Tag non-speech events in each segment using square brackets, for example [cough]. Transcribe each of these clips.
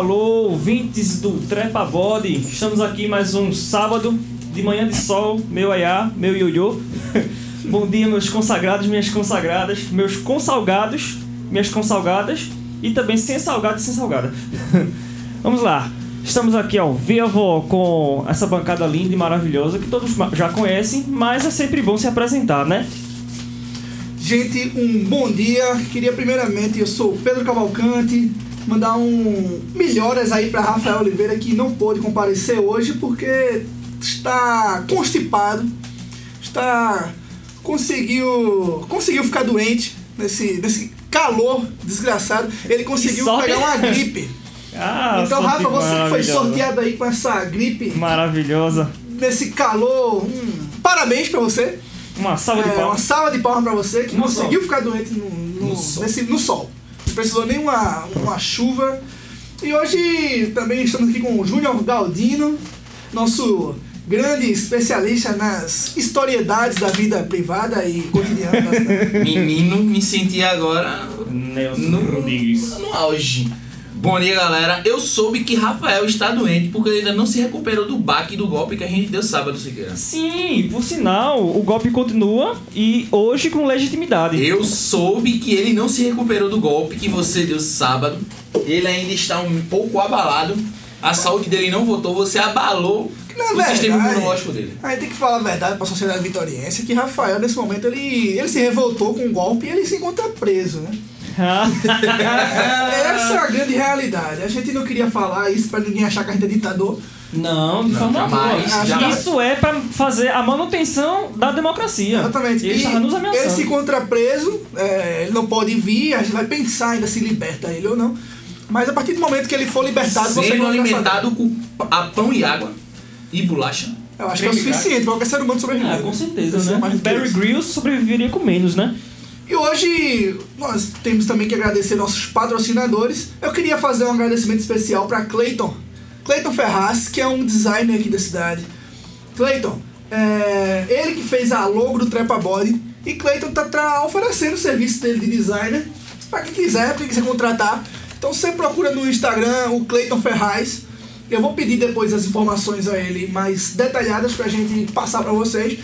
alô, ouvintes do Trepa Body. Estamos aqui mais um sábado de manhã de sol, meu aiá, meu ioiô. [laughs] Bom dia, meus consagrados, minhas consagradas, meus consalgados, minhas consalgadas e também sem salgado e sem salgada. [laughs] Vamos lá. Estamos aqui ao vivo com essa bancada linda e maravilhosa que todos já conhecem, mas é sempre bom se apresentar, né? Gente, um bom dia. Queria primeiramente, eu sou Pedro Cavalcante, mandar um melhoras aí para Rafael Oliveira que não pôde comparecer hoje porque está constipado, está conseguiu conseguiu ficar doente nesse nesse calor desgraçado. Ele conseguiu sorte. pegar uma gripe. [laughs] Ah, então, Rafa, você que foi sorteado aí com essa gripe Maravilhosa. nesse calor, hum, parabéns para você. Uma salva de É, uma palmas. salva de palmas pra você que No conseguiu ficar doente no, no, No sol. nesse- no sol. Não precisou nem uma, uma chuva. E hoje também estamos aqui com o Júnior Galdino, nosso grande especialista nas historiedades da vida privada e cotidiana. [laughs] Menino, me senti agora Nelson no, Rodrigues. no auge. Bom dia, galera. Eu soube que Rafael está doente porque ele ainda não se recuperou do baque do golpe que a gente deu sábado, Siqueira. Sim, por sinal, o golpe continua e hoje com legitimidade. Eu soube que ele não se recuperou do golpe que você deu sábado. Ele ainda está um pouco abalado. A saúde dele não voltou. Você abalou Na o sistema verdade, imunológico dele. A gente tem que falar a verdade pra sociedade vitoriense que Rafael, nesse momento, ele, ele se revoltou com o golpe e ele se encontra preso, né? [laughs] Essa é a grande realidade. A gente não queria falar isso pra ninguém achar que a gente é ditador. Não, de Não, forma jamais, alguma. Isso é pra fazer a manutenção da democracia. Exatamente. Ele E estava nos ele ameaçando. se encontra preso, é, ele não pode vir, a gente vai pensar ainda se liberta ele ou não. Mas a partir do momento que ele for libertado, você Sendo vai ficar alimentado com a pão e água e bolacha. Eu acho que é o suficiente pra qualquer ser humano sobreviver. Ah, com certeza, né? que Barry. Grylls sobreviveria com menos, né? E hoje nós temos também que agradecer nossos patrocinadores. Eu queria fazer um agradecimento especial para Clayton. Clayton Ferraz, que é um designer aqui da cidade. Clayton, é, ele que fez a logo do Trepa Body. E Clayton tá, tá oferecendo o serviço dele de designer para quem quiser, pra quem quiser contratar. Então você procura no Instagram o Clayton Ferraz. Eu vou pedir depois as informações a ele mais detalhadas pra gente passar pra vocês.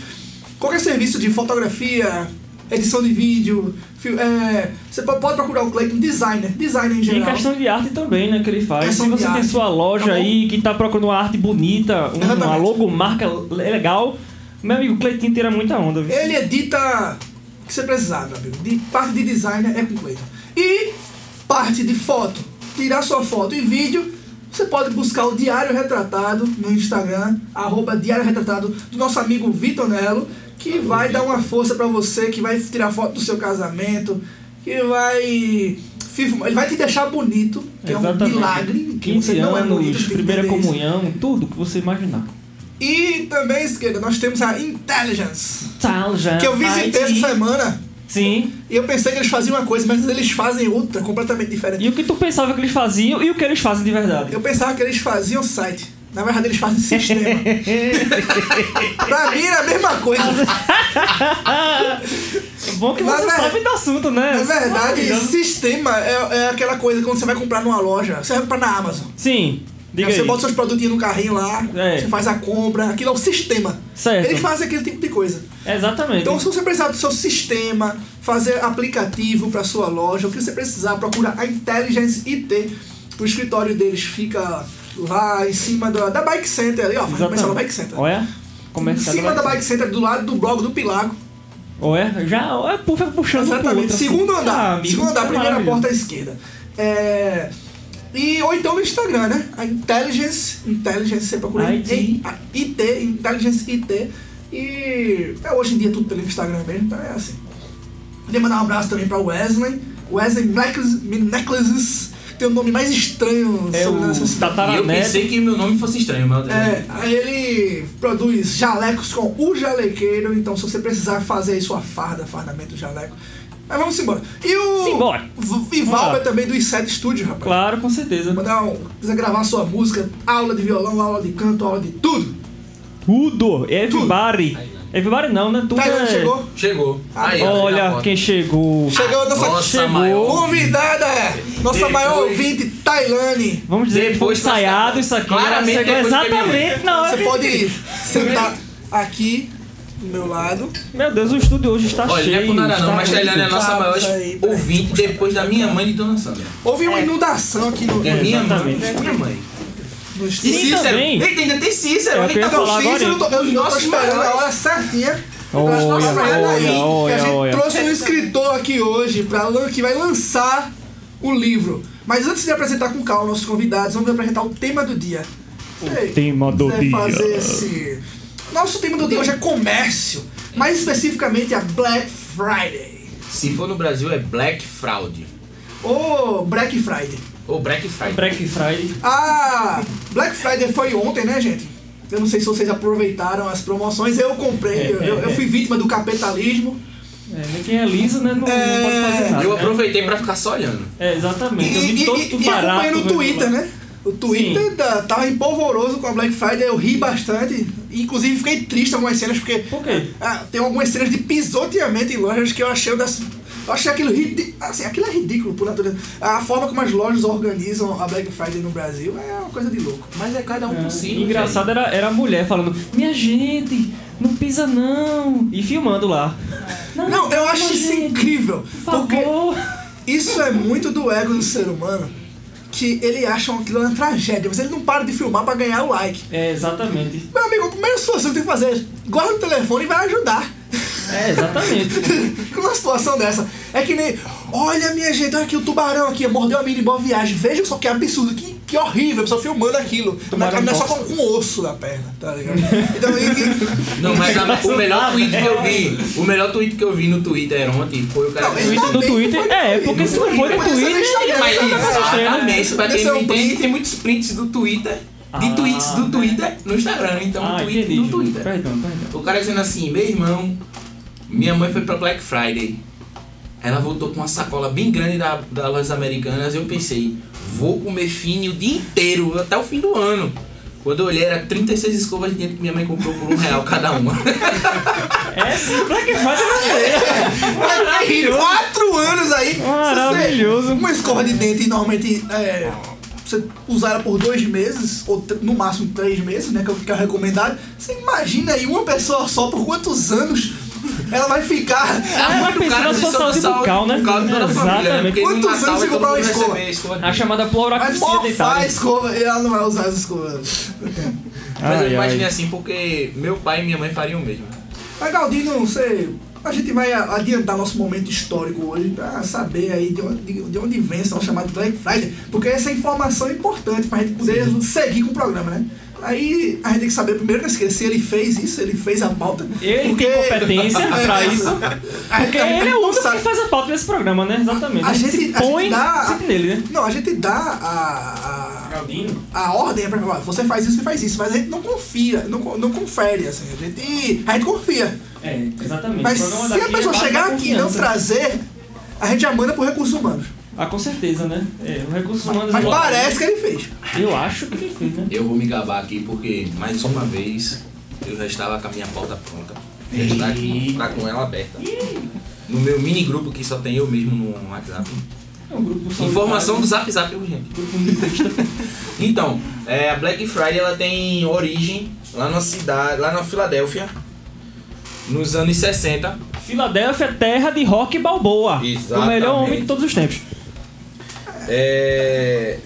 Qualquer serviço de fotografia, edição de vídeo, é, você po- pode procurar o Clayton Designer, designer em E geral. questão de arte também, né, que ele faz. Questão Se você tem arte. sua loja Tá aí que tá procurando uma arte bonita, um- uma logomarca legal, meu amigo Cleitinho tira muita onda. viu? Ele edita o que você precisar, meu amigo. De parte de designer é com o Clayton. E parte de foto, tirar sua foto e vídeo, você pode buscar o Diário Retratado no Instagram, arroba Diário Retratado, do nosso amigo Vitor Nelo, que vai dar uma força pra você, que vai tirar foto do seu casamento, que vai... Ele vai te deixar bonito, que é um Exatamente. milagre. que 15 você não é anos, bonito, tem que primeira isso. comunhão, tudo que você imaginar. E também, esquerda, nós temos a Intelligence, Talja. que eu visitei essa semana. Sim. E eu pensei que eles faziam uma coisa, mas eles fazem outra, completamente diferente. E o que tu pensava que eles faziam e o que eles fazem de verdade? Eu pensava que eles faziam site. Na verdade, eles fazem sistema. [laughs] pra mim era a mesma coisa. É [laughs] bom que Na você ver- sabe do assunto, né? Na verdade, Maravilhoso. sistema é, é aquela coisa quando você vai comprar numa loja. Você vai comprar na Amazon. Sim, diga Aí você aí. bota seus produtinhos no carrinho lá, É. você faz a compra. Aquilo é o sistema. Certo. Eles fazem aquele tipo de coisa. Exatamente. Então, se você precisar do seu sistema, fazer aplicativo para sua loja, o que você precisar, procura a Intelligence IT. O escritório deles fica lá em cima da, da Bike Center ali, ó. Faz comercial da Bike Center. Olha, Em cima da Bike Center, do lado do blog do Pilago. Olha, já olha, puxa puxando pro Exatamente. assim. Segundo andar. Ah, amigo, segundo andar, que primeira porta à esquerda. É... E, ou então no Instagram, né? A Intelligence, Intelligence, você procura IT. IT, Intelligence IT. E é, hoje em dia tudo pelo Instagram mesmo, então é assim. Queria mandar um abraço também pra Wesley. Wesley Necklaces, tem o nome mais estranho É sobre o essa cidade. E eu pensei que meu nome fosse estranho, mas... É, aí ele produz jalecos com o jalequeiro, então se você precisar fazer aí sua farda, fardamento do jaleco. Mas vamos embora. E o. Simbora. E. Valber também do i7 Studio, rapaz. Claro, com certeza. Mandar um. Quiser gravar sua música, aula de violão, aula de canto, aula de tudo. Tudo, everybody. Everybody não, né? Tudo Tailândia é... chegou? Chegou. Aí, Olha quem chegou. Chegou nossa, Nossa, Chegou. maior. convidada, é, nossa Depois- maior ouvinte, Tailane. Vamos dizer que foi Depois ensaiado isso aqui. Claramente ela chegou depois exatamente na hora. Você pode sentar aqui do meu lado. Meu Deus, o estúdio hoje está Olha, cheio. não é por nada não, mas Tailândia é a nossa maior aí, ouvinte depois da minha mãe e de Dona Sandra. Houve uma inundação aqui no, É minha mãe, é minha mãe. E Cícero. também. Eita, ainda tem Cícero. É, falar Sim, agora, eu tô, eu tô Nossos esperando a hora certinha. Olha, olha, que a olha, gente olha. trouxe um escritor aqui hoje pra, que vai lançar o livro. Mas antes de apresentar com calma nossos convidados, vamos apresentar o tema do dia. O tema do dia. fazer esse... Nosso tema do dia hoje é comércio. Mais especificamente a Black Friday. Se for no Brasil é Black Fraud. Ou Black Friday. Ou Black Friday. Black Friday. A Black Friday foi ontem, né, gente? Eu não sei se vocês aproveitaram as promoções. Eu comprei, eu, eu- eu fui vítima do capitalismo. É, nem quem é liso, né? Não, não É, pode fazer nada. Eu né? aproveitei pra ficar só olhando. É, E, exatamente. Eu e, vi todo e, tudo e barato. acompanhando o vendo Twitter, né? O Twitter da- tava empolvoroso com a Black Friday, eu ri bastante. Inclusive fiquei triste algumas cenas, porque Por quê? ah, tem algumas cenas de pisoteamento em lojas que eu achei das. Eu achei aquilo ridículo. Assim, aquilo é ridículo por natureza. A forma como as lojas organizam a Black Friday no Brasil é uma coisa de louco. Mas é cada um por si. Engraçado era, era a mulher falando: Minha gente, não pisa não. E filmando lá. Não, eu acho isso gente, incrível. Por Porque isso é muito do ego do ser humano. Que ele acha aquilo uma tragédia, mas ele não para de filmar pra ganhar o like. É, exatamente. Meu amigo, a primeira situação que tem que fazer, guarda o telefone e vai ajudar. É, exatamente. [laughs] Numa situação dessa. É que nem. Olha, minha gente, olha aqui o tubarão aqui, mordeu a mini boa viagem. Veja só que absurdo, que, que horrível, a pessoa filmando aquilo. Na, Tubarão não é só com, com osso na perna, tá ligado? Então, e, [laughs] Não, mas a- o melhor tweet que eu vi, o melhor tweet que eu vi no Twitter ontem foi o cara Não, ele Twitter do também Twitter. foi no É, porque se não for no no Twitter. Instagram, Mas também. exatamente, pra quem é não entende, tem muitos prints do Twitter, de Ah. tweets do Twitter no Instagram, então Ah, o tweet entendi. no Twitter. Perdão, perdão. O cara dizendo assim, meu irmão, minha mãe foi pra Black Friday. Ela voltou com uma sacola bem grande da, da lojas americanas. Eu pensei, vou comer fine o dia inteiro, até o fim do ano. Quando eu olhei, era 36 escovas de dente que minha mãe comprou por um real cada uma. Essa Black Friday brasileira. Maravilhoso. Quatro anos aí. se você- Maravilhoso. Uma escova de dente normalmente é, você usar ela por dois meses, ou no máximo três meses, né? Que é o que é o recomendado. Você imagina aí uma pessoa só por quantos anos ela vai ficar. Ah, vai pensar na sua saúde bucal, né? A? Exatamente. Quantos anos você comprar uma escova? A chamada Vai pleuroxia morfar a dentária. escova e ela não vai usar as escovas. Mas eu imaginei ai. assim, porque meu pai e minha mãe fariam o mesmo. Mas Galdino, você. A gente vai adiantar nosso momento histórico hoje pra saber aí de onde, de onde vem esse nosso chamado Black Friday, porque essa informação é importante pra gente poder seguir com o programa, né? Aí a gente tem que saber primeiro né, se ele fez isso, ele fez a pauta. Ele porque- tem competência [laughs] pra isso. A Porque ele é o único que faz a pauta desse programa, né? Exatamente. A A gente gente- se a gente põe dá- sempre nele, né? Não, a gente dá a, a, a ordem é pra falar, você faz isso, você faz isso, mas a gente não confia, não, não confere, assim, a gente, a gente confia. É, exatamente. Mas se a daqui pessoa é chegar aqui e não trazer, a gente já manda pro recursos humanos. Ah, com certeza, né? É, o recurso humano. Mas parece que ele fez. Eu acho que né? Eu vou me gabar aqui porque, mais uma vez, eu já estava com a minha pauta pronta. Já está aqui, tá com ela aberta. No meu mini grupo que só tem eu mesmo no WhatsApp. É um grupo. Informação do Zap Zap, gente. [laughs] Então, é, a Black Friday ela tem origem lá na cidade, lá na Filadélfia, nos anos 60. Filadélfia, terra de rock balboa. Exatamente. O melhor homem de todos os tempos. É,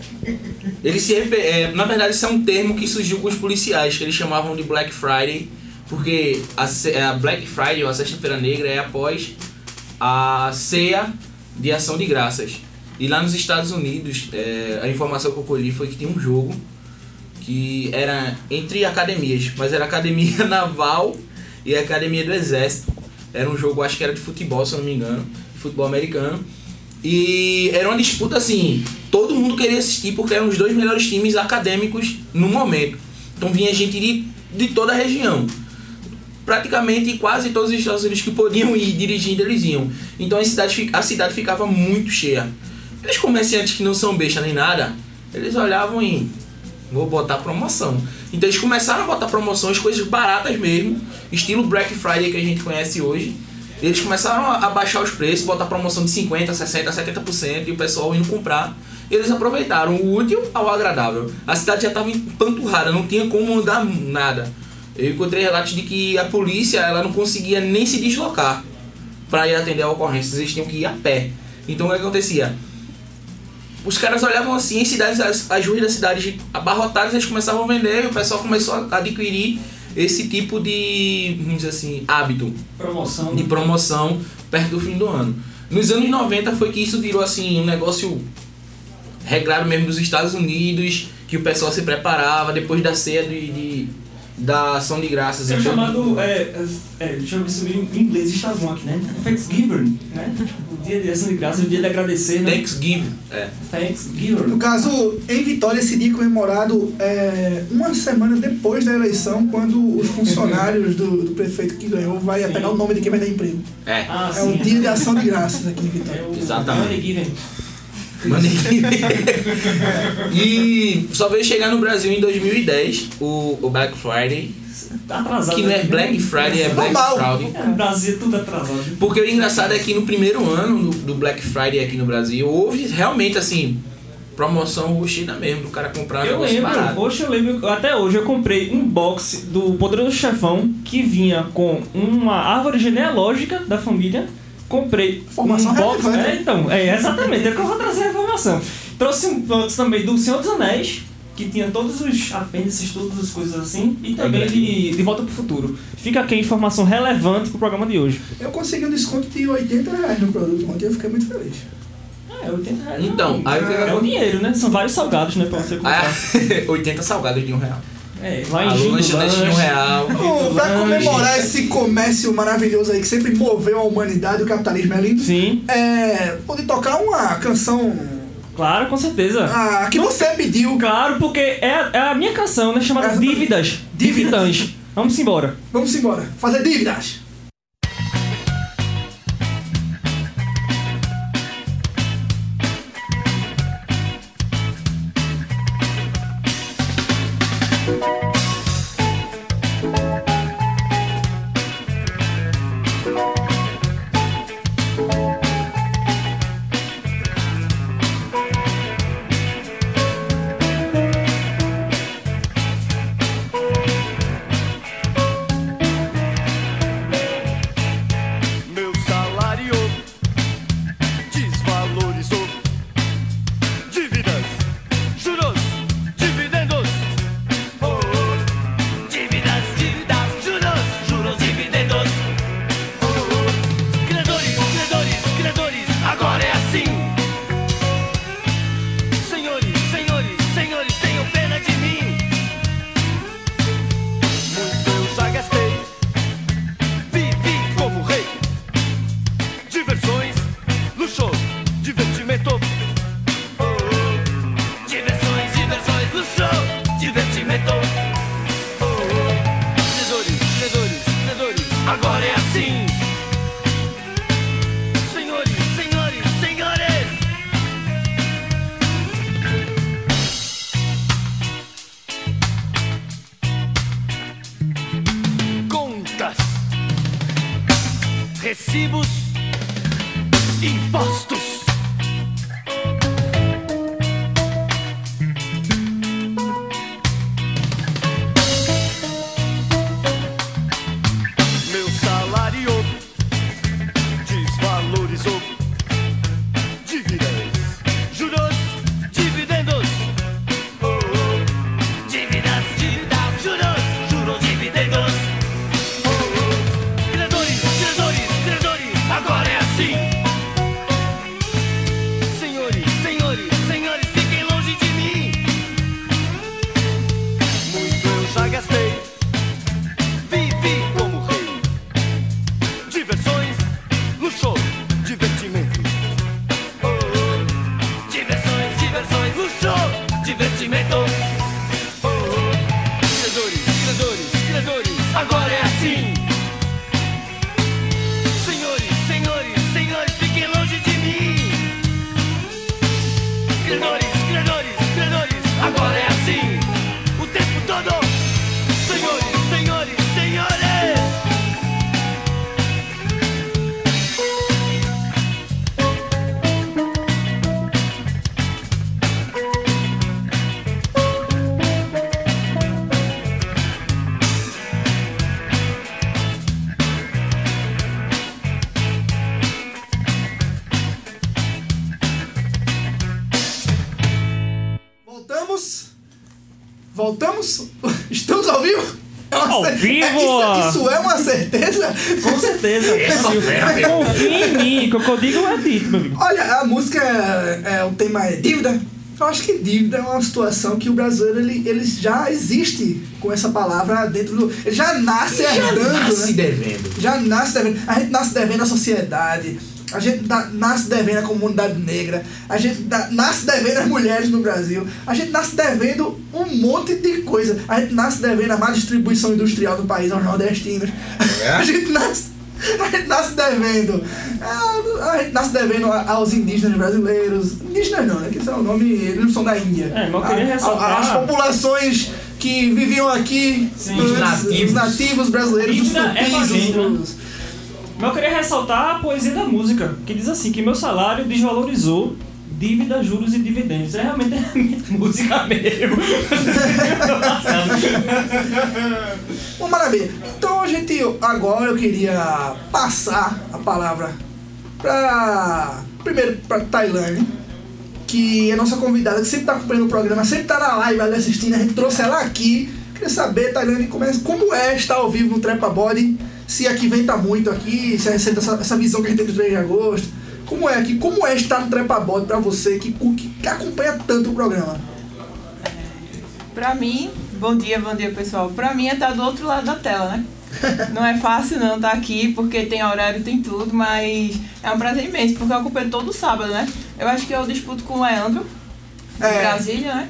ele se é, na verdade, isso é um termo que surgiu com os policiais, que eles chamavam de Black Friday, porque a, se- a Black Friday, ou a Sexta-feira Negra, é após a ceia de ação de graças. E lá nos Estados Unidos, é, a informação que eu colhi foi que tinha um jogo que era entre academias, mas era academia [laughs] naval e academia do exército. Era um jogo, acho que era de futebol, se eu não me engano, futebol americano. E era uma disputa assim, todo mundo queria assistir porque eram os dois melhores times acadêmicos no momento. Então vinha gente de, de toda a região. Praticamente quase todos os Estados Unidos que podiam [laughs] ir dirigindo, eles iam. Então a cidade, a cidade ficava muito cheia. Os comerciantes que não são besta nem nada, eles olhavam e Vou botar promoção. Então eles começaram a botar promoções, coisas baratas mesmo, estilo Black Friday que a gente conhece hoje. Eles começaram a baixar os preços, botar promoção de 50%, 60%, 70% e o pessoal indo comprar. Eles aproveitaram o útil ao agradável. A cidade já estava empanturrada, não tinha como andar nada. Eu encontrei relatos de que a polícia ela não conseguia nem se deslocar para ir atender a ocorrência, eles tinham que ir a pé. Então o que acontecia? Os caras olhavam assim, as cidades, as, as ruas das cidades abarrotadas, eles começavam a vender e o pessoal começou a adquirir esse tipo de, vamos dizer assim, hábito Promoção. de promoção perto do fim do ano. Nos anos 90 foi que isso virou assim um negócio regrado mesmo dos Estados Unidos, que o pessoal se preparava depois da ceia de, de- da ação de graças. É Então, chamado. É, é, deixa eu ver se o inglês está bom aqui, né? Thanksgiving, né? O dia de ação de graças, o dia de agradecer, né? Thanksgiving. É. No Thanksgiving. caso, em Vitória, esse dia é comemorado é, uma semana depois da eleição, quando os funcionários do, do prefeito que ganhou vai Sim. pegar o nome de quem vai dar emprego. É. Ah, É o dia de ação de graças aqui em É Vitória. o Exatamente. Manequim. e só veio chegar no Brasil em 2010 o, o Black Friday. Tá atrasado. Que não é aqui, Black né? Friday, é Black Normal. Friday. É, o Brasil é tudo atrasado. Porque o engraçado é que no primeiro ano do, do Black Friday aqui no Brasil, houve realmente assim, promoção rustida mesmo, do cara comprar Eu lembro, barato. hoje eu lembro, até hoje eu comprei um box do Poderoso Chefão que vinha com uma árvore genealógica da família. Comprei Informação um box. relevante. É, então, é exatamente, é que eu vou trazer a informação. Trouxe um box também do Senhor dos Anéis, que tinha todos os apêndices, todas as coisas assim, e também de, de Volta pro Futuro. Fica aqui a informação relevante pro programa de hoje. Eu consegui um desconto de 80 reais no produto ontem eu fiquei muito feliz. É, 80 reais. Então, aí que É o dinheiro, né? São vários salgados, né, pra você comprar. [laughs] Ah, 80 salgados de um real. É, lá em de um Lanche. real. Bom, pra comemorar esse comércio maravilhoso aí que sempre moveu a humanidade, o capitalismo é lindo, Sim, é, pode tocar uma canção claro, com certeza. ah, que você pediu. Claro, porque é, a- é a minha canção, né? Chamada É, Dívidas. Dívidas. Dívidas. Vamos embora. Vamos embora, fazer dívidas. Ao cer- vivo! Isso, isso é uma certeza? Com certeza. fera, Confia em mim, que o que eu digo é dito, meu amigo. Olha, a música é, é o tema é dívida. Eu acho que dívida é uma situação que o brasileiro ele, ele já existe com essa palavra dentro do. Ele já nasce herdando, Nasce né? devendo. Já nasce devendo. A gente nasce devendo à sociedade. A gente na- nasce devendo à comunidade negra. A gente na- nasce devendo às mulheres no Brasil. A gente nasce devendo um monte de coisa. A gente nasce devendo a má distribuição industrial do país aos nordestinos. [laughs] A gente nasce. A gente nasce devendo. A, a gente nasce devendo a- aos indígenas brasileiros. Indígenas não, né? Que esse é o nome. Eles não são da Índia. É, eu queria A- a- ressaltar- As populações que viviam aqui. Sim. Os nativos. Os nativos brasileiros, os é tupis, né? os- Mas eu queria ressaltar a poesia da música, que diz assim, que meu salário desvalorizou dívida, juros e dividendos. É realmente, [laughs] música mesmo. Uma maravilha. Então gente agora eu queria passar a palavra para primeiro para Tailândia, que é nossa convidada que sempre está acompanhando o programa, sempre está na live ali assistindo. A gente trouxe ela aqui. Queria saber, Tailândia, como é, como é estar ao vivo no Trepa Body? Se aqui venta muito aqui, se essa, essa visão que a gente tem do 3 de agosto. Como é aqui? Como é estar no Trepa Body para você que, que acompanha tanto o programa? Pra mim, bom dia, bom dia pessoal. Pra mim é estar do outro lado da tela, né? [laughs] Não é fácil não estar aqui, porque tem horário, tem tudo, mas é um prazer imenso, porque eu acompanho todo sábado, né? Eu acho que eu disputo com o Leandro, de É. Brasília, né?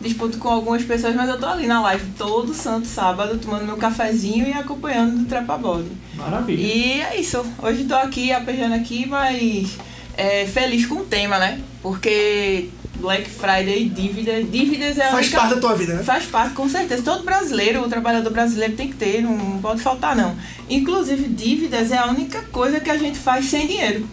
Disputo com algumas pessoas, mas eu tô ali na live todo santo sábado, tomando meu cafezinho e acompanhando o Trepa Body. Maravilha. E é isso. Hoje tô aqui, apejando aqui, mas é, feliz com o tema, né? Porque Black Friday, dívida, dívidas é a Faz única... parte da tua vida, né? Faz parte, com certeza. Todo brasileiro, o trabalhador brasileiro tem que ter, não pode faltar não. Inclusive, dívidas é a única coisa que a gente faz sem dinheiro.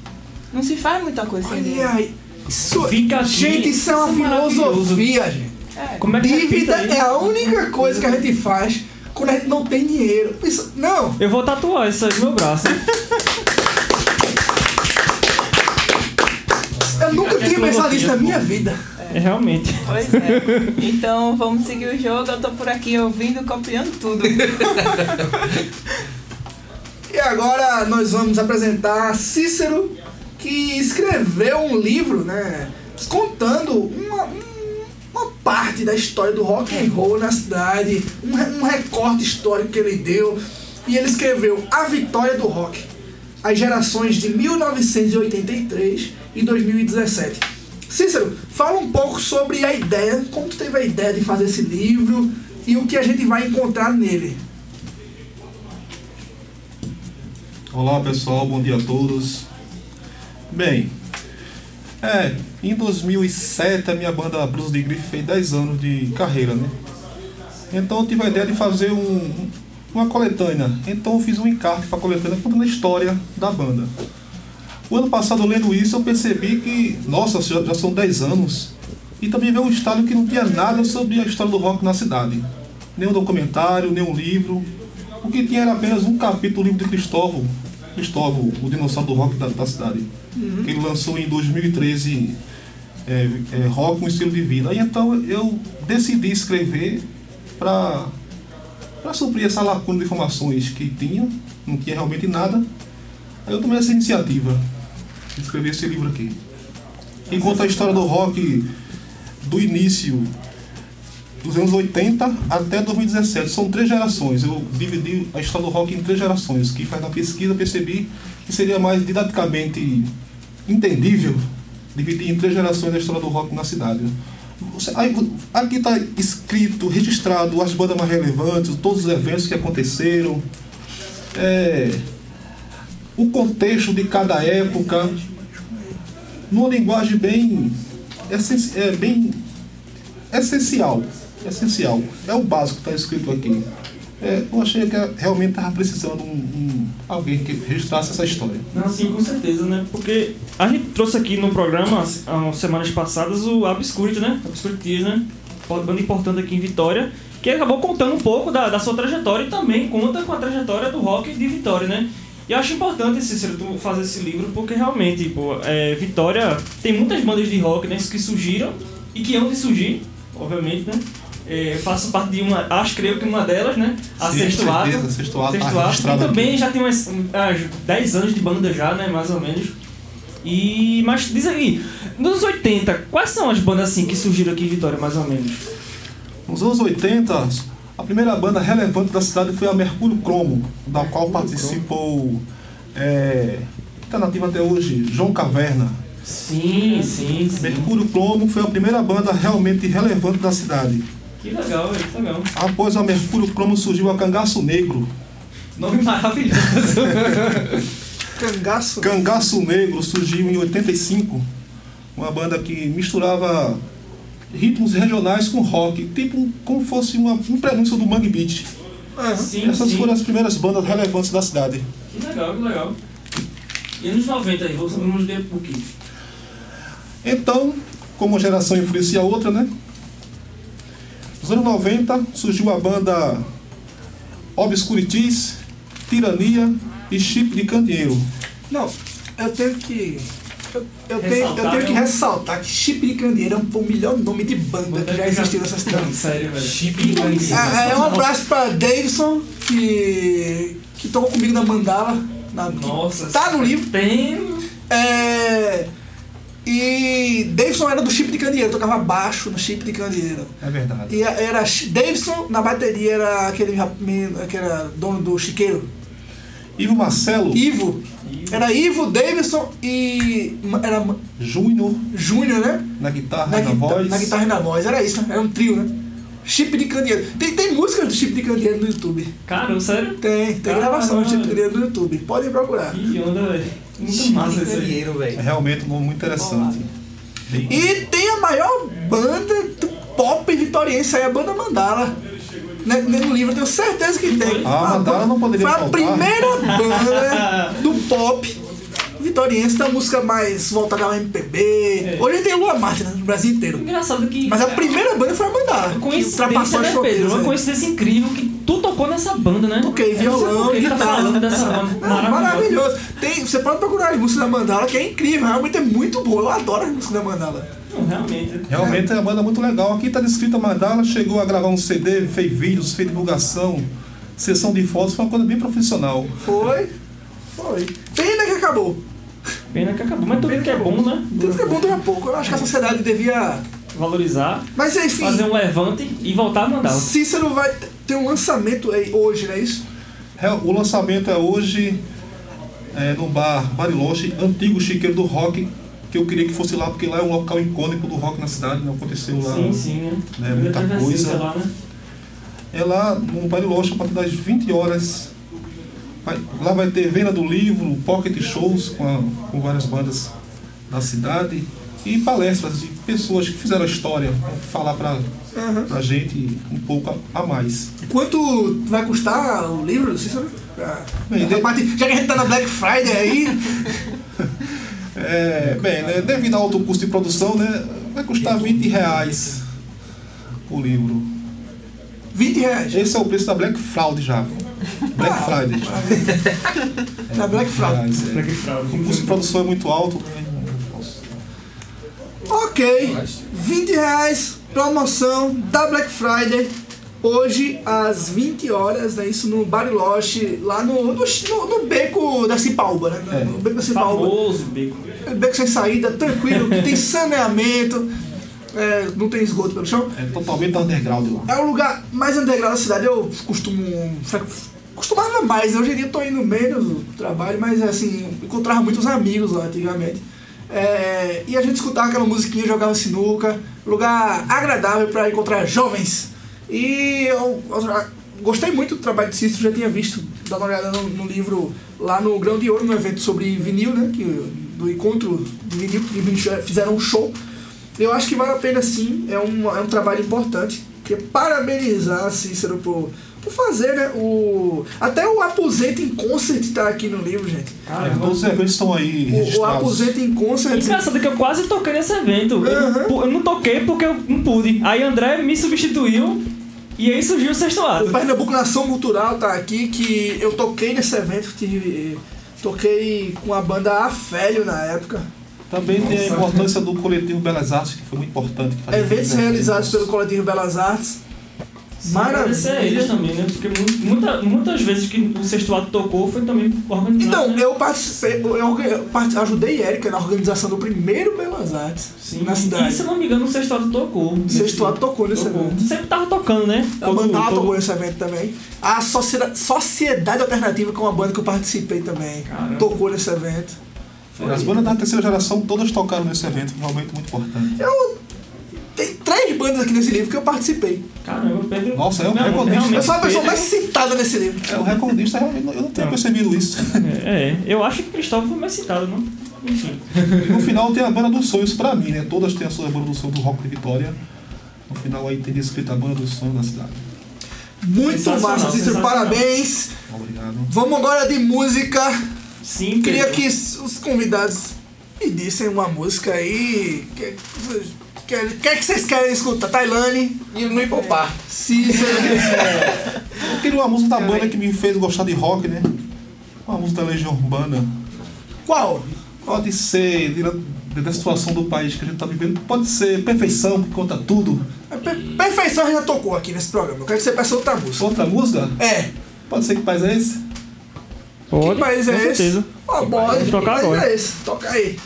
Não se faz muita coisa sem dinheiro. Olha aí. Isso, Fica gente, isso é uma é filosofia, gente. É. Como é que Dívida é a única coisa que a gente faz quando a gente não tem dinheiro. Isso, não. Eu vou tatuar isso aí no meu braço. Eu nunca É tinha pensado nisso na minha vida. É realmente. Pois é. Então vamos seguir o jogo. Eu tô por aqui ouvindo, copiando tudo. [laughs] E agora nós vamos apresentar Cícero, que escreveu um livro, né? Contando uma, um- uma parte da história do rock and roll na cidade, um, um recorte histórico que ele deu. E ele escreveu A Vitória do Rock, as gerações de 1983 e 2017. Cícero, fala um pouco sobre a ideia, como tu teve a ideia de fazer esse livro e o que a gente vai encontrar nele. Olá pessoal, bom dia a todos. Bem, é, em 2007 a minha banda Blues de Grife fez 10 anos de carreira, né? Então eu tive a ideia de fazer um, uma coletânea. Então eu fiz um encarte para a coletânea contando a história da banda. O ano passado, lendo isso, eu percebi que, nossa, já, já são 10 anos. E também veio um estado que não tinha nada sobre a história do rock na cidade. Nenhum documentário, nenhum livro. O que tinha era apenas um capítulo do livro de Cristóvão, Cristóvão, o dinossauro do rock da, da cidade. Que ele lançou em 2013, é, é, Rock, um estilo de vida. Aí então eu decidi escrever para suprir essa lacuna de informações que tinha, não tinha realmente nada. Aí eu tomei essa iniciativa de escrever esse livro aqui. Que conta a história do rock do início dos anos 80 até 2017. São três gerações. Eu dividi a história do rock em três gerações, que faz na pesquisa percebi que seria mais didaticamente entendível dividir em três gerações a história do rock na cidade. Você- aí, aqui está escrito, registrado as bandas mais relevantes, todos os eventos que aconteceram, é, o contexto de cada época, numa linguagem bem, é, bem essencial. Essencial. É o básico que está escrito aqui. É, eu achei que realmente estava precisando um, um- alguém que registrasse essa história. Não, sim, com certeza, né? Porque a gente trouxe aqui no programa, há semanas passadas, o Obscurity, né? Obscurity, né? Banda importante aqui em Vitória, que acabou contando um pouco da, da sua trajetória e também conta com a trajetória do rock de Vitória, né? E eu acho importante, Cícero, tu fazer esse livro, porque realmente, pô, é, Vitória tem muitas bandas de rock, né? Que surgiram e que hão de surgir, obviamente, né? É, eu faço parte de uma, acho creio que uma delas, né? A Sim, Sexto Ato. Sexto Ato tá Sexto Ato. Registrado também aqui. já tem umas, umas 10 anos de banda já, né? Mais ou menos. E. Mas diz aí, nos 80, quais são as bandas assim que surgiram aqui em Vitória, mais ou menos? Nos anos 80, a primeira banda relevante da cidade foi a Mercúrio Cromo, da qual participou, é, está nativa até hoje, João Caverna. Sim, sim, sim. Mercúrio Cromo foi a primeira banda realmente relevante da cidade. Que legal, que legal. Após a Mercúrio Cromo surgiu a Cangaço Negro. Nome maravilhoso. [laughs] Cangaço. Cangaço Negro surgiu em 85, uma banda que misturava ritmos regionais com rock, tipo como fosse uma, um prenúncio do Mangue Beat. sim, Essas sim. foram as primeiras bandas relevantes da cidade. Que legal, que legal. E anos 90 aí, vamos- ver um pouquinho. Então, como uma geração influencia a outra, né? Nos anos 90 surgiu a banda Obscurities, Tirania e Chip de Candeeiro. Não, eu tenho que. Eu, eu tenho, eu Ressaltar, tenho que né? ressaltar que Chip de Candeeiro é o melhor nome de banda que já existiu nessa cidade. Sério, velho. Chip de Candeeiro. É, é um abraço pra Davidson, que, que tocou comigo na Mandala. Na, Nossa. Tá no livro. Tem. É, e Davidson era do Chip de Candeeiro, tocava baixo no Chip de Candeeiro. É verdade. E era Davidson, na bateria era aquele que era dono do chiqueiro. Ivo Marcelo Ivo. Era Ivo, Davidson e. Era Júnior Júnior, né? na guitarra Na, e na, guita- voz. na guitarra e na voz. Era isso, né? Era um trio, né? Chip de Candeeiro. Tem, tem músicas do Chip de Candeeiro no YouTube. Cara, sério? Tem, tem Caramba. gravação do Chip de Candeeiro no YouTube. Podem procurar. Que onda, velho. Muito massa isso aí. Candeeiro, É velho. realmente um muito interessante. E tem a maior banda do pop vitoriense aí, a banda Mandala. Né, No livro eu tenho certeza que tem. Ah, A Mandala não poderia Foi a faltar. primeira [laughs] banda do pop vitoriense, da música mais voltada ao MPB. É. Hoje tem Lua Marte né, no Brasil inteiro. Engraçado que. Mas a primeira banda foi a Mandala. que Coincidência, ultrapassou né, Pedro? Uma né? coincidência incrível que tu tocou nessa banda, né? Toquei violão, tá guitarra. falando dessa banda. É, Maravilhoso. maravilhoso. Tem, você pode procurar as músicas da Mandala, que é incrível, realmente é muito boa. Eu adoro as músicas da Mandala. Não, realmente. Realmente é uma banda muito legal. Aqui está descrita a Mandala, chegou a gravar um CD, fez vídeos, fez divulgação, sessão de fotos, foi uma coisa bem profissional. Foi. Foi. Pena que acabou. Pena que acabou. Mas tudo que é bom, né? Tudo que é bom dura pouco. Eu acho que a sociedade devia. Valorizar, Mas enfim, fazer um levante e voltar a mandar. Cícero vai ter um lançamento aí hoje, não é isso? É, O lançamento é hoje é, no bar Bariloche, antigo chiqueiro do rock, que eu queria que fosse lá, porque lá é um local icônico do rock na cidade, não aconteceu lá. Sim, sim, né? É, muita coisa. Lá, né? É lá no Bariloche, a partir das 20 horas. Vai- lá vai ter venda do livro, pocket shows com, a- com várias bandas da cidade e palestras de pessoas que fizeram a história, falar pra, pra gente um pouco a, a mais. Quanto vai custar o livro, Cícero? Pra- Bem, essa de- parte- já que a gente tá na Black Friday aí, [laughs] É, bem, né, devido ao alto custo de produção, né, vai custar 20 reais o livro. 20 reais. Esse é o preço da Black Fraud já. Black Friday. Na [laughs] Black Friday. É. Black. O custo de produção é muito alto. né? Ok, 20 reais, promoção da Black Friday. Hoje, às 20 horas, né, isso no Bariloche, lá no, no, no, no beco da Cipaúba, né? No, É. no beco da Cipaúba. Famoso, Beco. Beco sem saída, tranquilo, que tem saneamento, é, não tem esgoto pelo chão. É totalmente underground lá. É o lugar mais underground da cidade. Eu costumo. Costumava mais, hoje em dia eu tô indo menos no trabalho, mas assim, encontrava muitos amigos lá antigamente. É, e a gente escutava aquela musiquinha, jogava sinuca, lugar agradável para encontrar jovens. E eu, eu gostei muito do trabalho de Cícero, já tinha visto, dado uma olhada no, no livro lá no Grão de Ouro, no evento sobre vinil, né? Que, do encontro de vinil, que fizeram um show. Eu acho que vale a pena sim, é um, é um trabalho importante. Queria parabenizar Cícero por, por fazer, né? O, até o Aposenta em Concert tá aqui no livro, gente. É, todos os eventos estão aí O, o. Aposenta em Concert. Engraçado que eu quase toquei nesse evento. Eu, Uhum. eu não toquei porque eu não pude. Aí André me substituiu e aí surgiu o sexto O ato. Pernambuco Nação Cultural tá aqui, que eu toquei nesse evento, tive, toquei com a banda Afélio na época. Também tem a importância do coletivo Belas Artes, que foi muito importante. Eventos esses realizados pelo Coletivo Belas Artes. Agradecer a eles também, né? Porque mu- muita, muitas vezes que o sexto ato tocou foi também organizado. Então, né? eu participei, eu, eu part- ajudei Erika na organização do primeiro Belas Artes Sim. na E cidade. se eu não me engano, o sexto ato tocou. O sexto ato tocou nesse Tocou. evento. Sempre tava tocando, né? A Bandala todo- tocou nesse evento também. A Sociedade, Sociedade Alternativa, que é uma banda que eu participei também, Caramba. tocou nesse evento. As bandas da terceira geração todas tocaram nesse evento, realmente muito importante. Eu. Tem três bandas aqui nesse livro que eu participei. Caramba, Pedro. Nossa, é um Não, recordista. Eu sou a pessoa Pedro- mais citada nesse livro. É, o recordista realmente, eu não tinha Não. percebido isso. É, eu acho que Cristóvão foi mais citado, não? Enfim. No final tem a banda dos sonhos pra mim, né? Todas têm a sua banda dos sonhos do Rock de Vitória. No final aí tem descrito a banda dos sonhos da cidade. Muito massa, Cícero. Parabéns. Obrigado. Vamos agora de música. Sim, Queria Pedro. que os convidados pedissem uma música aí. Que, que, que, que vocês querem escutar? Tailane, E não me poupar. Cícero. [laughs] Eu queria uma música da banda que me fez gostar de rock, né? Uma música da Legião Urbana. Qual? Pode ser, dentro da situação do país que a gente tá vivendo, pode ser Perfeição, que conta tudo. A per- Perfeição já tocou aqui nesse programa. Eu quero que você peça outra música. Outra música? É. Pode ser que país é esse? Pode, que país com é esse? certeza. Bora. Vamos tocar que país agora. é esse? Toca aí.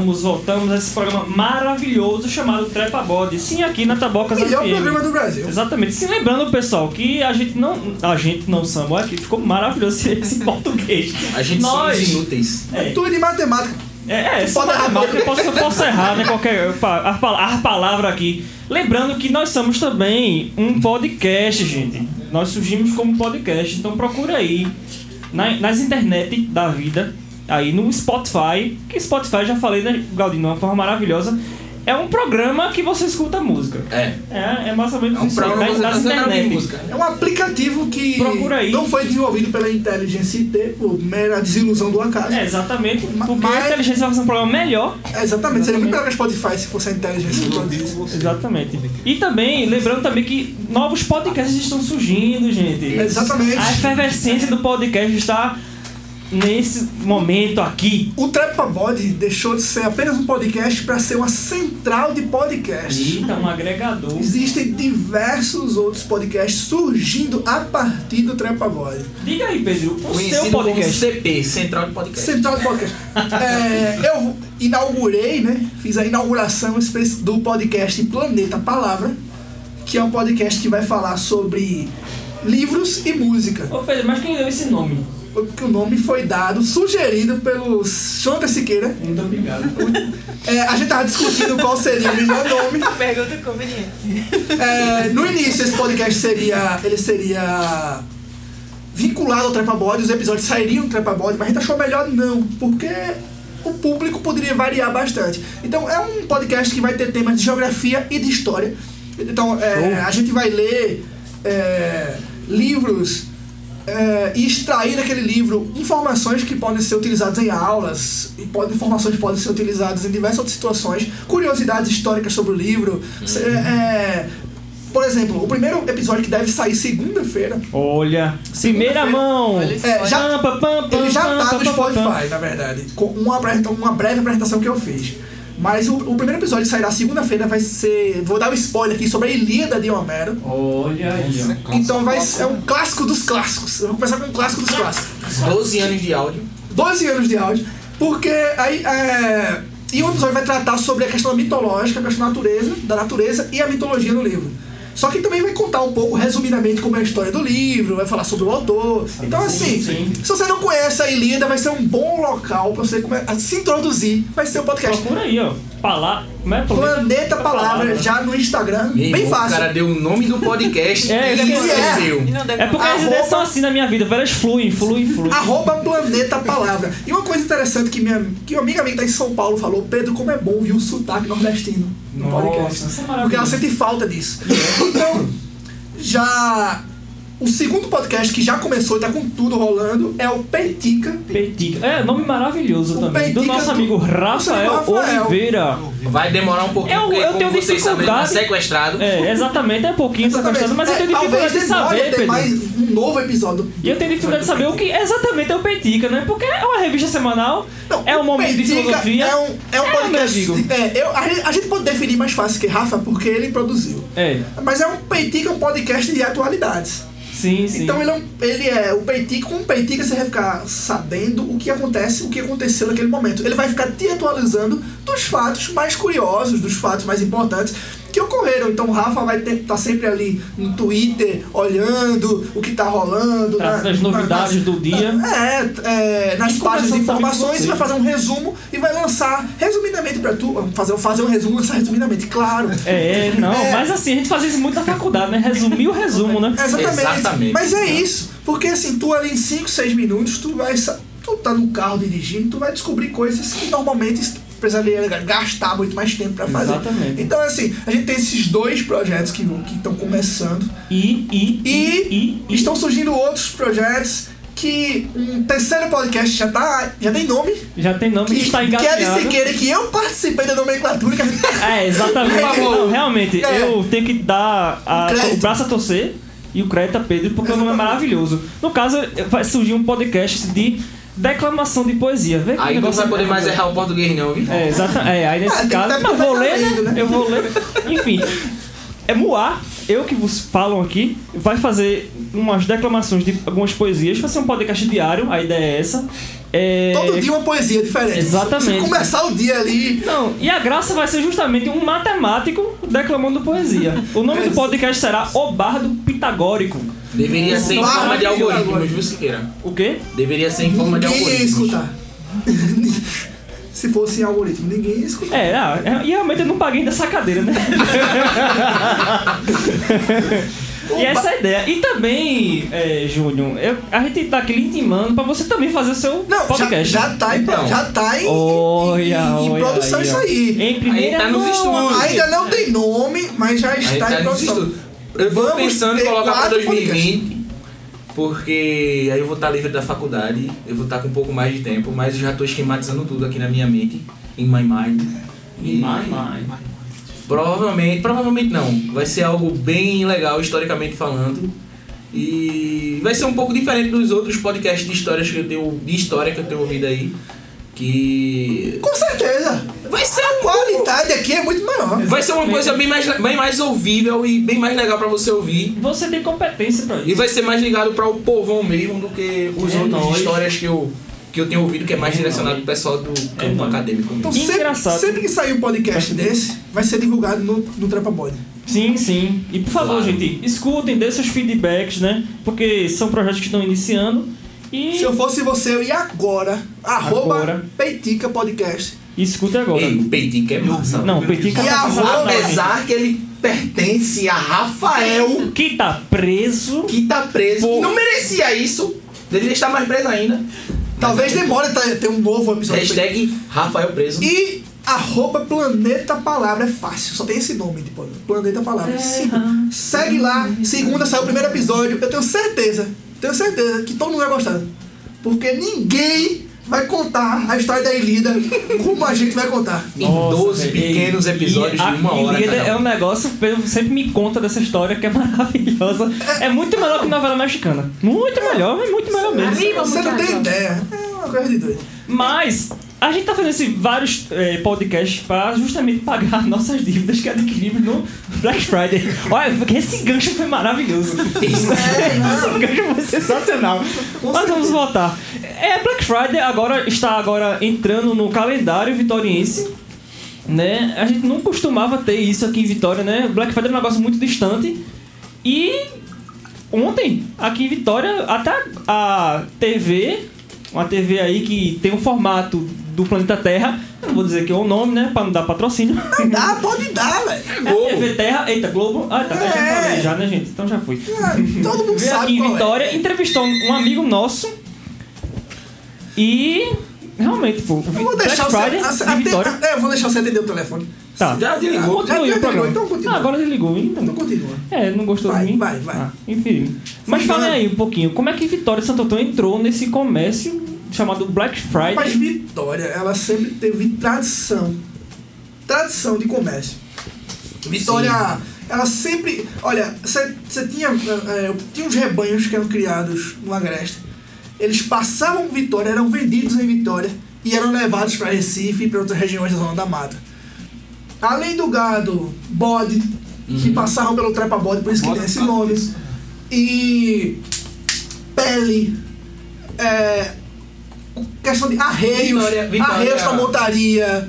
Voltamos, voltamos a esse programa maravilhoso chamado Trepa Bode. Sim, aqui na Tabocas Melhor FM. programa do Brasil. Exatamente. Se lembrando, pessoal, que a gente não. A gente não samba aqui, ficou maravilhoso [laughs] esse, português. A gente Nós. somos inúteis. É, Tudo de matemática. é, é só Pode errar, matemática, eu pode. posso, eu posso errar, né? Qualquer a, pa- a palavra aqui. Lembrando que nós somos também um podcast, gente. Nós surgimos como podcast, então procura aí na- nas internet da vida, aí no Spotify, que Spotify já falei, né, Galdino, de uma forma maravilhosa. é um programa que você escuta música. É. É, é mais ou menos É um isso aí, programa que você das tá internet. música. É um aplicativo que aí. não foi desenvolvido pela inteligência IT, por mera desilusão do acaso. É, exatamente. Porque mas- a inteligência vai fazer um programa melhor. É, exatamente, seria muito melhor que a Spotify se fosse a inteligência que produzisse. Exatamente. E também, lembrando também que novos podcasts estão surgindo, gente. Exatamente. A efervescência do podcast está nesse momento aqui. O Trepa Body deixou de ser apenas um podcast para ser uma central de podcast. Eita, um agregador. Existem diversos outros podcasts surgindo a partir do Trepa Body. Diga aí, Pedro, o Conhecido seu como podcast. CP, Central de Podcast. Central de podcast. É, eu inaugurei, né? Fiz a inauguração do podcast Planeta Palavra, que é um podcast que vai falar sobre livros e música. Ô Pedro, mas quem deu esse nome? Que o nome foi dado, sugerido pelo Jonathan Siqueira. Muito obrigado. É, a gente tava discutindo qual seria o melhor nome. [laughs] Pergunta conveniente. É, no início esse podcast seria. Ele seria vinculado ao Trepa Body, os episódios sairiam do Trepa Body, mas a gente achou melhor não, porque o público poderia variar bastante. Então é um podcast que vai ter temas de geografia e de história. Então é, a gente vai ler é, livros é, e extrair daquele livro informações que podem ser utilizadas em aulas, e pode, informações que podem ser utilizadas em diversas outras situações, curiosidades históricas sobre o livro. Se- é, é, por exemplo, o primeiro episódio que deve sair segunda-feira, Olha, primeira mão. Olha É, já- Pam, pam, pam, ele já pam, tá pam, no pam, pam. Spotify, na verdade, com uma, uma breve apresentação que eu fiz. Mas o, o primeiro episódio que sairá segunda-feira vai ser. Vou dar um spoiler aqui sobre a Ilíada de Homero. Olha aí, ó. Então vai ser um clássico dos clássicos. Eu vou começar com um clássico dos clássicos. 12 anos de áudio. 12 anos de áudio, porque aí é, e o episódio vai tratar sobre a questão mitológica, a questão da natureza, da natureza e a mitologia do livro. Só que também vai contar um pouco, resumidamente, como é a história do livro, vai falar sobre o autor. Então, assim, sim. se você não conhece a Ilíada, vai ser um bom local pra você se introduzir. Vai ser o podcast. Procura aí, ó. Palá... Como é? Planeta Palavra, já no Instagram. Meu Bem fácil. O cara deu o nome do podcast [laughs] É, e eu esqueceu. E não deve É porque as ideias são assim na minha vida, elas fluem, fluem, [laughs] fluem. Arroba Planeta Palavra. E uma coisa interessante que minha que uma amiga minha que tá em São Paulo falou, Pedro, como é bom ouvir o sotaque nordestino no Nossa, podcast. isso é Porque ela sente falta disso. Então, já. O segundo podcast que já começou e tá com tudo rolando é o Peitica. Peitica. É, nome maravilhoso O também. Do Peitica nosso do- amigo Rafael, nosso amigo Rafael. Oliveira. Vai demorar um pouquinho, Eu- porque eu como tenho sabem, tá dificuldade. sequestrado. É, exatamente, é pouquinho Exatamente. sequestrado, mas eu É, tenho talvez dificuldade de saber, ter Pedro. mais um novo episódio. E eu tenho dificuldade de saber o que exatamente é o Peitica, né? Porque é uma revista semanal, Não, é um momento de filosofia. É um, é um É, podcast. meu amigo. É, eu, a, gente- a gente pode definir mais fácil que Rafa, porque ele produziu. É, Mas é um Peitica, um podcast de atualidades. Sim, sim. Então ele é, um, ele é o Peitica, com o Peitica você vai ficar sabendo o que acontece, o que aconteceu naquele momento. Ele vai ficar te atualizando dos fatos mais curiosos, dos fatos mais importantes que ocorreram. Então o Rafa vai estar sempre ali no Twitter, olhando o que tá rolando. Trazendo na- as novidades nas- do dia. É, é, nas páginas de informações, vai fazer um resumo e vai lançar resumidamente pra tu. Fazer, fazer um resumo, lançar resumidamente, claro. É, não, É. mas assim, a gente fazia isso muito na faculdade, né? Resumir o resumo, né? Exatamente. Exatamente. Mas é isso. Porque assim, tu ali em 5, 6 minutos, tu vai. Tu tá no carro dirigindo, tu vai descobrir coisas que normalmente precisaria gastar muito mais tempo pra fazer. Exatamente. Então, assim, a gente tem esses dois projetos que estão começando. E, e, E, e, estão surgindo outros projetos que um terceiro podcast já tá. já tem nome. já tem nome que, está que é de engatilhado. Siqueira, que eu participei da nomenclatura. Que a gente... É, exatamente. [laughs] Não, realmente, É. eu tenho que dar a- o braço a torcer e o crédito a Pedro, porque o nome é Exatamente. maravilhoso. No caso, vai surgir um podcast de declamação de poesia. Vê que Aí não vai poder mais errar o português não, viu? É, exata, é, aí nesse Ah, caso. tá- Mas vai vou ler, né? né? Eu vou ler. Enfim. É Moá, eu que vos falam aqui, vai fazer umas declamações de algumas poesias. Vai ser um podcast diário, a ideia é essa. É... Todo dia uma poesia diferente. Exatamente. Se começar o dia ali. Não, e a graça vai ser justamente um matemático declamando poesia. O nome do podcast será O Bardo Pitagórico. Deveria ser em forma de algoritmos, viu, Siqueira? O quê? Deveria ser em forma de Ninguém ia algoritmos. escutar. [laughs] Se fosse em algoritmo, ninguém ia escutar. É, ah, é, e realmente eu não paguei dessa cadeira, né? [laughs] E essa é a ideia. E também, é, Júnior, eu- a gente tá aqui lhe intimando pra você também fazer o seu Não, já, podcast. já tá, em, Então. já tá em, Olha, em, em olha produção aí, isso aí. Em primeira Aí tá nos mão. estúdios. Ainda não tem nome, mas já A gente está tá em produção. estudo. Eu tô Vamos pensando em colocar pra quatro 2020, porque aí eu vou estar livre da faculdade, eu vou estar com um pouco mais de tempo, mas eu já tô esquematizando tudo aqui na minha mente, in my mind. E Provavelmente, provavelmente não. Vai ser algo bem legal historicamente falando. E vai ser um pouco diferente dos outros podcasts de histórias que eu tenho, de história que eu tenho ouvido aí. Que Com certeza. Vai ser A um qualidade aqui é muito maior. Vai ser uma coisa bem mais, bem mais ouvível e bem mais legal pra você ouvir. Você tem competência pra E isso. vai ser mais ligado para o povão mesmo do que os É outros nóis. histórias que eu, que eu tenho ouvido, que é mais É direcionado nóis. pro pessoal do campo nóis. acadêmico. Então Que sempre, engraçado. sempre que sair um podcast desse, vai ser divulgado no, no Trepa Body. Sim, sim. E por favor, Claro. gente, escutem, dê seus feedbacks, né? Porque são projetos que estão iniciando. E Se eu fosse você, eu ia agora, arroba Agora. Peitica Podcast. Escute agora. Ei, o Peitica é massa. Não, Petica E tá a passando roupa, pra mim. Apesar que ele pertence a Rafael, Que tá preso. que tá preso, Pô. que não merecia isso, deveria estar mais preso ainda. Talvez demore ter um novo episódio. Hashtag Rafael preso. E arroba Planeta Palavra é fácil, só tem esse nome de Planeta Palavra. Simples. Segue lá, segunda sai o primeiro episódio. Eu tenho certeza, tenho certeza que todo mundo vai gostar. Porque ninguém vai contar a história da Ilida como a gente vai contar. Em Nossa, 12 velho. pequenos episódios e de uma hora. Um. é um negócio, Pedro sempre me conta dessa história que é [laughs] maravilhosa. É muito melhor que novela mexicana. Muito melhor, é muito melhor mesmo. Você não tem ideia. É uma coisa de doido. Mas a gente tá fazendo esse, vários eh, podcasts pra justamente pagar [laughs] nossas dívidas que adquirimos no Black Friday. Olha, esse gancho foi maravilhoso. [laughs] esse gancho foi sensacional. Mas vamos voltar. É, Black Friday agora está agora entrando no calendário vitoriense. Né? A gente não costumava ter isso aqui em Vitória, né? Black Friday é um negócio muito distante. E ontem, aqui em Vitória, até a TV, uma TV aí que tem um formato do planeta Terra, eu não vou dizer que é o nome, né? Pra não dar patrocínio. Dá, pode dar, [laughs] velho. É a TV Terra, eita, Globo. Ah, tá, já É. falei já, né, gente? Então já fui. Ah, Todo mundo Veio sabe aqui em é. Vitória, entrevistou um amigo nosso e realmente, pô, Eu vou Black deixar Friday você. de Vitória. É, eu vou deixar você atender o telefone. Tá. Já desligou. Já desligou, então continua. Ah, agora desligou, então. Então continua. É, não gostou Vai, de mim? vai, vai. Ah, enfim. Mas vai. aí um pouquinho, como é que Vitória e Santo Antônio entrou nesse comércio chamado Black Friday? Mas Vitória, ela sempre teve tradição. Tradição de comércio. Vitória, ela sempre. Olha, você tinha. é, tinha uns rebanhos que eram criados no Agreste. Eles passavam Vitória, eram vendidos em Vitória e eram levados para Recife e para outras regiões da Zona da Mata. Além do gado, bode, que passavam pelo trepa bode, por isso que tem esse nome. E pele, é, questão de arreios, Vitória- Vitória- arreios para montaria,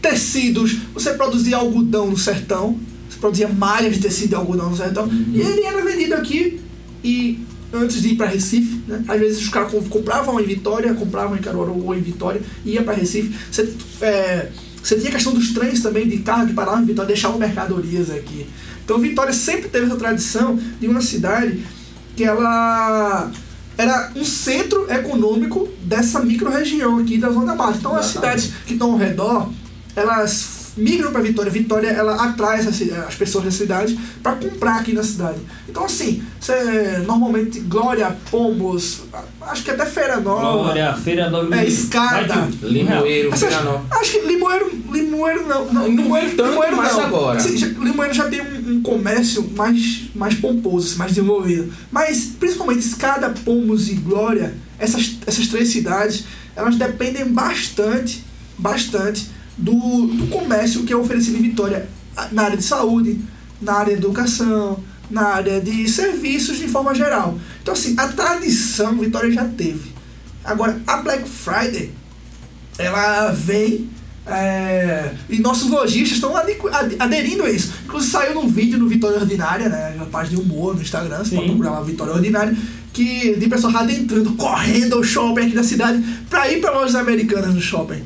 tecidos. Você produzia algodão no sertão, você produzia malhas de tecido de algodão no sertão, e ele era vendido aqui e antes de ir para Recife, né? Às vezes os caras com- compravam em Vitória, compravam em Caruaru ou em Vitória, e ia para Recife. Você, é, você tinha a questão dos trens também, de carro que paravam em Vitória, deixavam mercadorias aqui. Então Vitória sempre teve essa tradição de uma cidade que ela era um centro econômico dessa micro-região aqui da Zona da Mata. Então as cidades que estão ao redor, elas migram para Vitória. Vitória ela atrai as pessoas da cidade para comprar aqui na cidade. Então assim, você normalmente Glória, Pombos, acho que até Feira Nova. Glória, Feira Nova. É, escada. Limoeiro, Feira acho que Limoeiro, Limoeiro não, não, Não Limoeiro, tanto Limoeiro mais não. agora. Limoeiro já tem um, um comércio mais, mais pomposo, assim, mais desenvolvido. Mas principalmente Escada, Pomos e Glória, essas, essas três cidades, elas dependem bastante, bastante do, do comércio que é oferecido em Vitória na área de saúde, na área de educação, na área de serviços de forma geral. Então assim, a tradição Vitória já teve. Agora, a Black Friday, ela vem é, e nossos lojistas estão ade- ad- aderindo a isso. Inclusive saiu num vídeo no Vitória Ordinária, né? Na página de humor no Instagram, você Sim. pode procurar lá Vitória Ordinária, que de pessoas adentrando, correndo ao shopping aqui da cidade para ir para lojas americanas no shopping.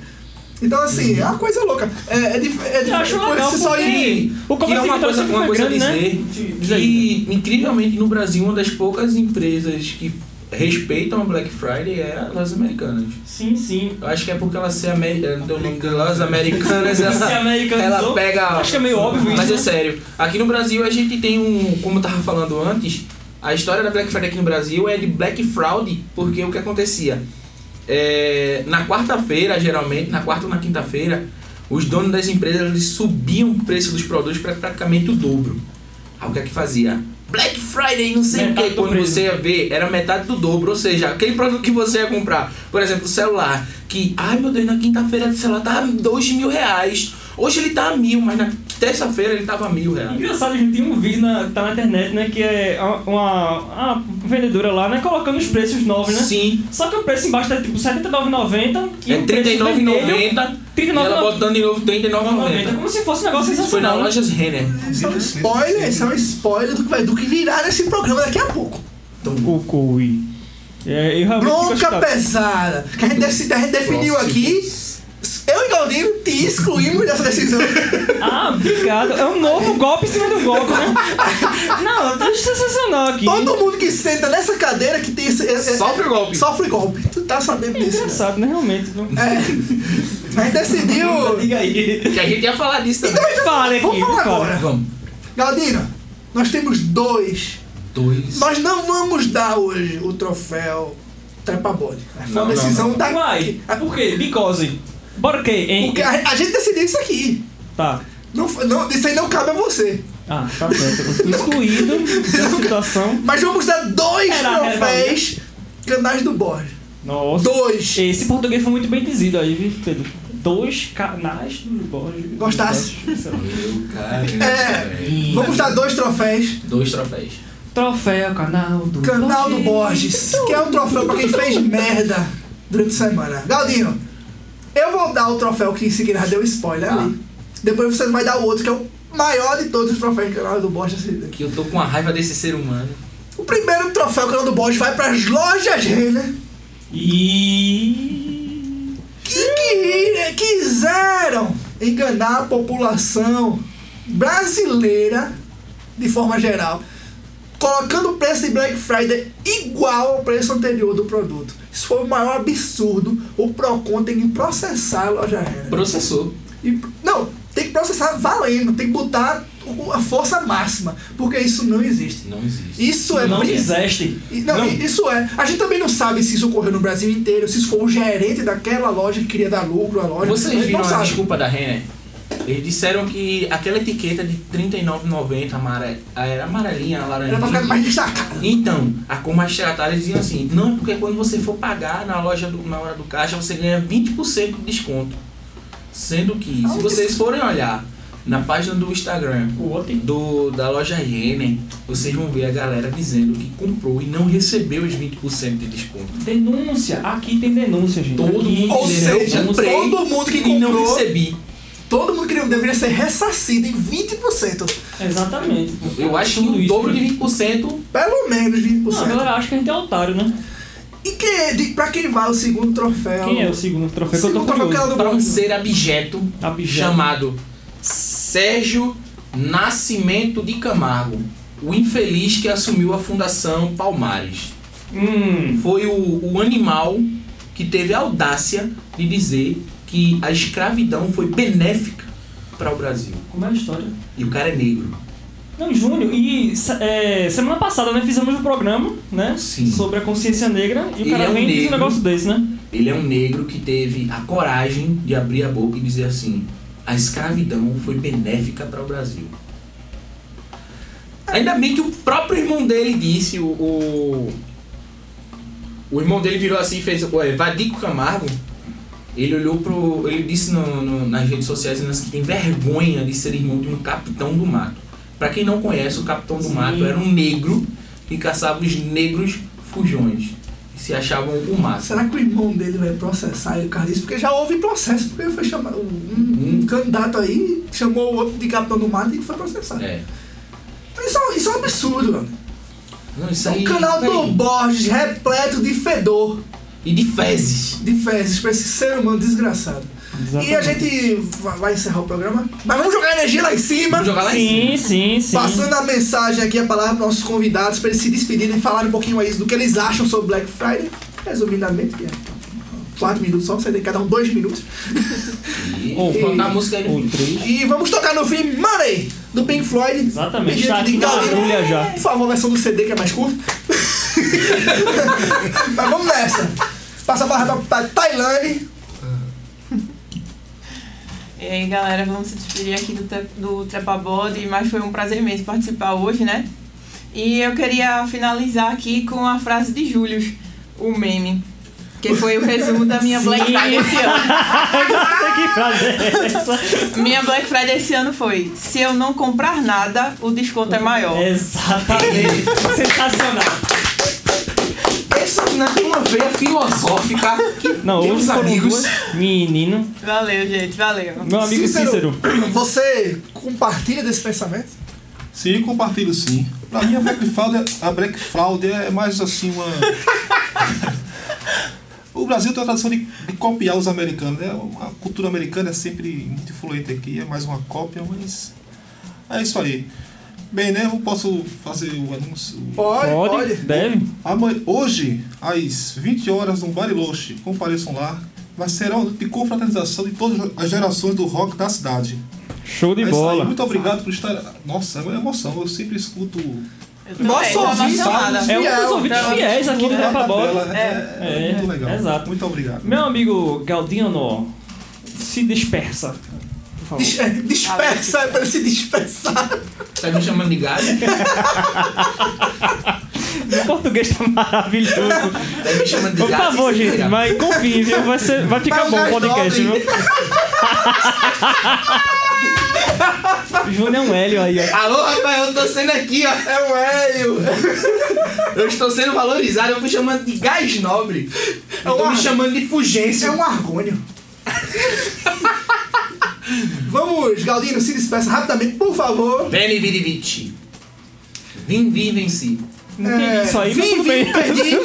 Então, assim, é uma coisa louca. É, é, dif- é Eu acho legal você só ir. O que é uma coisa, uma coisa a grande, dizer né? Aí. que, incrivelmente, no Brasil, uma das poucas empresas que respeitam a Black Friday é a Lojas Americanas. Sim, sim. Eu acho que é porque ela ser americana, não tem o nome de Lojas Americanas, [laughs] ela, ela pega... Acho que é meio óbvio isso. Mas é né? sério, aqui no Brasil a gente tem um, como eu tava falando antes, a história da Black Friday aqui no Brasil é de Black Fraud, porque o que acontecia? É, na quarta-feira, geralmente, na quarta ou na quinta-feira, os donos das empresas eles subiam o preço dos produtos para praticamente o dobro. Aí o que é que fazia? Black Friday, não sei o que, do quando preço. você ia ver, era metade do dobro. Ou seja, aquele produto que você ia comprar, por exemplo, o celular, que, ai meu Deus, na quinta-feira o celular tava dois mil reais. Hoje ele tá a mil, mas na terça-feira ele tava mil reais. Engraçado, a gente tem um vídeo na, tá na internet, né? Que é uma, uma vendedora lá, né? Colocando os preços novos, né? Sim, Só que o preço embaixo tá tipo R$ 79,90 e é o preço vermelho R$39,90 e R$ ela 39,90. botando de novo R$39,90. Como se fosse um negócio Foi na sensacional. né? lojas Renner. Isso é um spoiler, isso é um spoiler do que, vai, do que virá nesse programa daqui a pouco. Cocoi. É, eu realmente fico Bronca pesada. Que a gente, a gente definiu aqui. Eu e Galdino te excluímos dessa decisão. Ah, obrigado. É um novo golpe em cima do golpe, né? [laughs] Não, tá sensacional aqui. Todo mundo que senta nessa cadeira que tem esse. esse- Sofre golpe. Sofre golpe. Tu tá sabendo disso. né? Engraçado, né? Realmente. É. A gente decidiu. Diga aí. Que a gente ia falar disso também. Então, Fale aqui, vamos falar agora. Vamos. Galdino, nós temos dois. Dois. Nós não vamos dar hoje o troféu trepa-bode. Foi Não, uma não, decisão não. da. Uai, por quê? Because. Bora que, hein? Porque a, a gente decidiu isso aqui. Tá. Não, não, isso aí não cabe a você. Ah, tá certo. Excluído [laughs] da situação. Mas vamos dar dois Era, era, troféus canais do Borges. Nossa. Dois. Esse português foi muito bem dizido aí, viu, Pedro? Dois canais do Borges. Gostasse? Caramba, É. velho. Vamos dar dois troféus. Dois troféus. Troféu, canal do Canal do Borges, que é um troféu pra quem fez merda durante a semana. Galdino, eu vou dar o troféu que em seguida já deu spoiler Ah. ali. Depois você vai dar o outro, que é o maior de todos os troféus do canal do Borges. Que eu tô com a raiva desse ser humano. O primeiro troféu canal do Borges vai para as lojas Renner E. que, que quiseram enganar a população brasileira de forma geral, colocando o preço de Black Friday igual ao preço anterior do produto. Isso foi o maior absurdo. O Procon tem que processar a loja Renner. Processou. E- não, tem que processar valendo, tem que botar a força máxima, porque isso não existe. Não existe. Isso é não brin- existe. e- Não, Não. isso é. A gente também não sabe se isso ocorreu no Brasil inteiro, se isso foi o gerente daquela loja que queria dar lucro à loja. a Vocês gente viram a sabe. desculpa da Renner? Eles disseram que aquela etiqueta de R$39,90 amare... era amarelinha, Era pra ficar mais destacado. Então, a como as tratadas diziam assim, não porque quando você for pagar na loja do- na hora do caixa você ganha 20% de desconto. Sendo que, se vocês forem olhar na página do Instagram do, da loja Renner, vocês vão ver a galera dizendo que comprou e não recebeu os 20% de desconto. Denúncia. Aqui tem denúncia, gente. Todo Aqui mundo Ou seja, comprei todo mundo que e não comprou, recebi. Todo mundo que deveria ser ressarcido em 20%. Exatamente. Eu acho que o dobro de 20% Pelo menos 20%. Não, a galera acha que a gente é otário, né? E quem, de, pra quem vai o segundo troféu? Quem é o segundo troféu que eu tô segundo troféu que do para um ser abjeto Abjeto. chamado Sérgio Nascimento de Camargo, o infeliz que assumiu a Fundação Palmares. Hum. Foi o, o animal que teve a audácia de dizer que a escravidão foi benéfica para o Brasil. Como é a história? E o cara é negro. Não, Júnior, e é, semana passada né, fizemos um programa, né? Sim. Sobre a consciência negra e o Ele cara é um vem e diz um negro. negócio desse, né? Ele é um negro que teve a coragem de abrir a boca e dizer assim: a escravidão foi benéfica para o Brasil. Ainda bem que o próprio irmão dele disse, o. O, o irmão dele virou assim e fez. Ué, Vadico Camargo, ele olhou pro. Ele disse no- no- nas redes sociais que tem vergonha de ser irmão de um capitão do mato. Pra quem não conhece, o capitão do Sim. mato era um negro que caçava os negros fujões. Que se achavam o máximo. Será que o irmão dele vai processar ele por? Porque já houve processo, porque foi chamado. Um, um candidato aí chamou o outro de capitão do mato e foi processado. É. Mas Isso, é- isso é um absurdo, mano. Não, É aí. um canal do. Borges repleto de fedor, E de fezes. de fezes pra esse ser humano desgraçado. E a gente va- vai encerrar o programa. Mas vamos jogar energia lá em cima. Vamos jogar lá em cima. Sim, sim, sim. Passando a mensagem aqui, a palavra para nossos convidados, para eles se despedirem e falarem um pouquinho aí do que eles acham sobre Black Friday. Resumidamente, que é 4 minutos só, você tem cada um 2 minutos. Ou Botar a música aí ou fim. três. E vamos tocar no fim Money, do Pink Floyd. Exatamente, tá de aqui na Galino. agulha já. Por favor, versão do CD que é mais curta. [laughs] Mas vamos nessa. Passa a barra pra Tailândia. [laughs] E aí, galera, vamos se despedir aqui do, do Trepa Body, mas foi um prazer imenso participar hoje, né? E eu queria finalizar aqui com a frase de Július, o meme, que foi o resumo da minha Black Friday esse ano. [laughs] que frase é essa? Minha Black Friday esse ano foi: se eu não comprar nada, o desconto é maior. Exatamente. Sensacional. Essa menina tem uma veia filosófica. Não, hoje meus foram amigos. duas. Menino. Valeu, gente, valeu. Meu amigo Cícero. você compartilha desse pensamento? Sim, compartilho sim. Pra mim a Black Fraud, é- a Black Fraud é mais assim uma. [laughs] o Brasil tem a tradição de, de copiar os americanos, né? A cultura americana é sempre muito influente aqui, é mais uma cópia, mas. É isso aí. Bem, né? Eu posso fazer o anúncio. Pode, Pode, pode. deve. Amanhã, hoje, às 20 horas, no Bariloche, compareçam lá. Vai ser uma de confraternização de todas as gerações do rock da cidade. Show de É bola. Muito obrigado por estar. Nossa, é uma emoção. Eu sempre escuto. Nossa, ouvintes. É um dos ouvintes então, fiéis aqui do toda a Trepa Bola. tabela. É, é, É, muito legal. exato. Muito obrigado. Meu amigo Galdino, se dispersa, por favor. Dis- é, Dispersa, é pra ele se dispersar. Tá me chamando de galho? O português tá maravilhoso. Tá me chamando de Por favor, é gente, legal. mas confie, viu? Vai, ser, vai ficar Mas bom o podcast, viu? Júnior Hélio aí, ó. Alô, rapaz, eu tô sendo aqui, ó. É o Hélio. Eu estou sendo valorizado, eu fui chamando de gás nobre. É Eu tô uma- me chamando de fugência. É um argônio. [laughs] Vamos, Galdino, se despeça rapidamente, por favor. Veni vidi vici. Vim, vim, venci. Não entendi isso aí, É, vim, vim, perdi.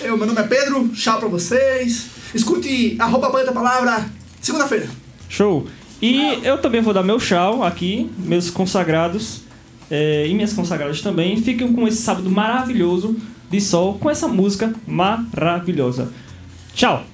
Eu, meu nome é Pedro, tchau pra vocês. Escute arroba Banda Palavra, segunda-feira. Show. E eu também vou dar meu tchau aqui, meus consagrados é, e minhas consagradas também. Fiquem com esse sábado maravilhoso de sol, com essa música maravilhosa. Tchau.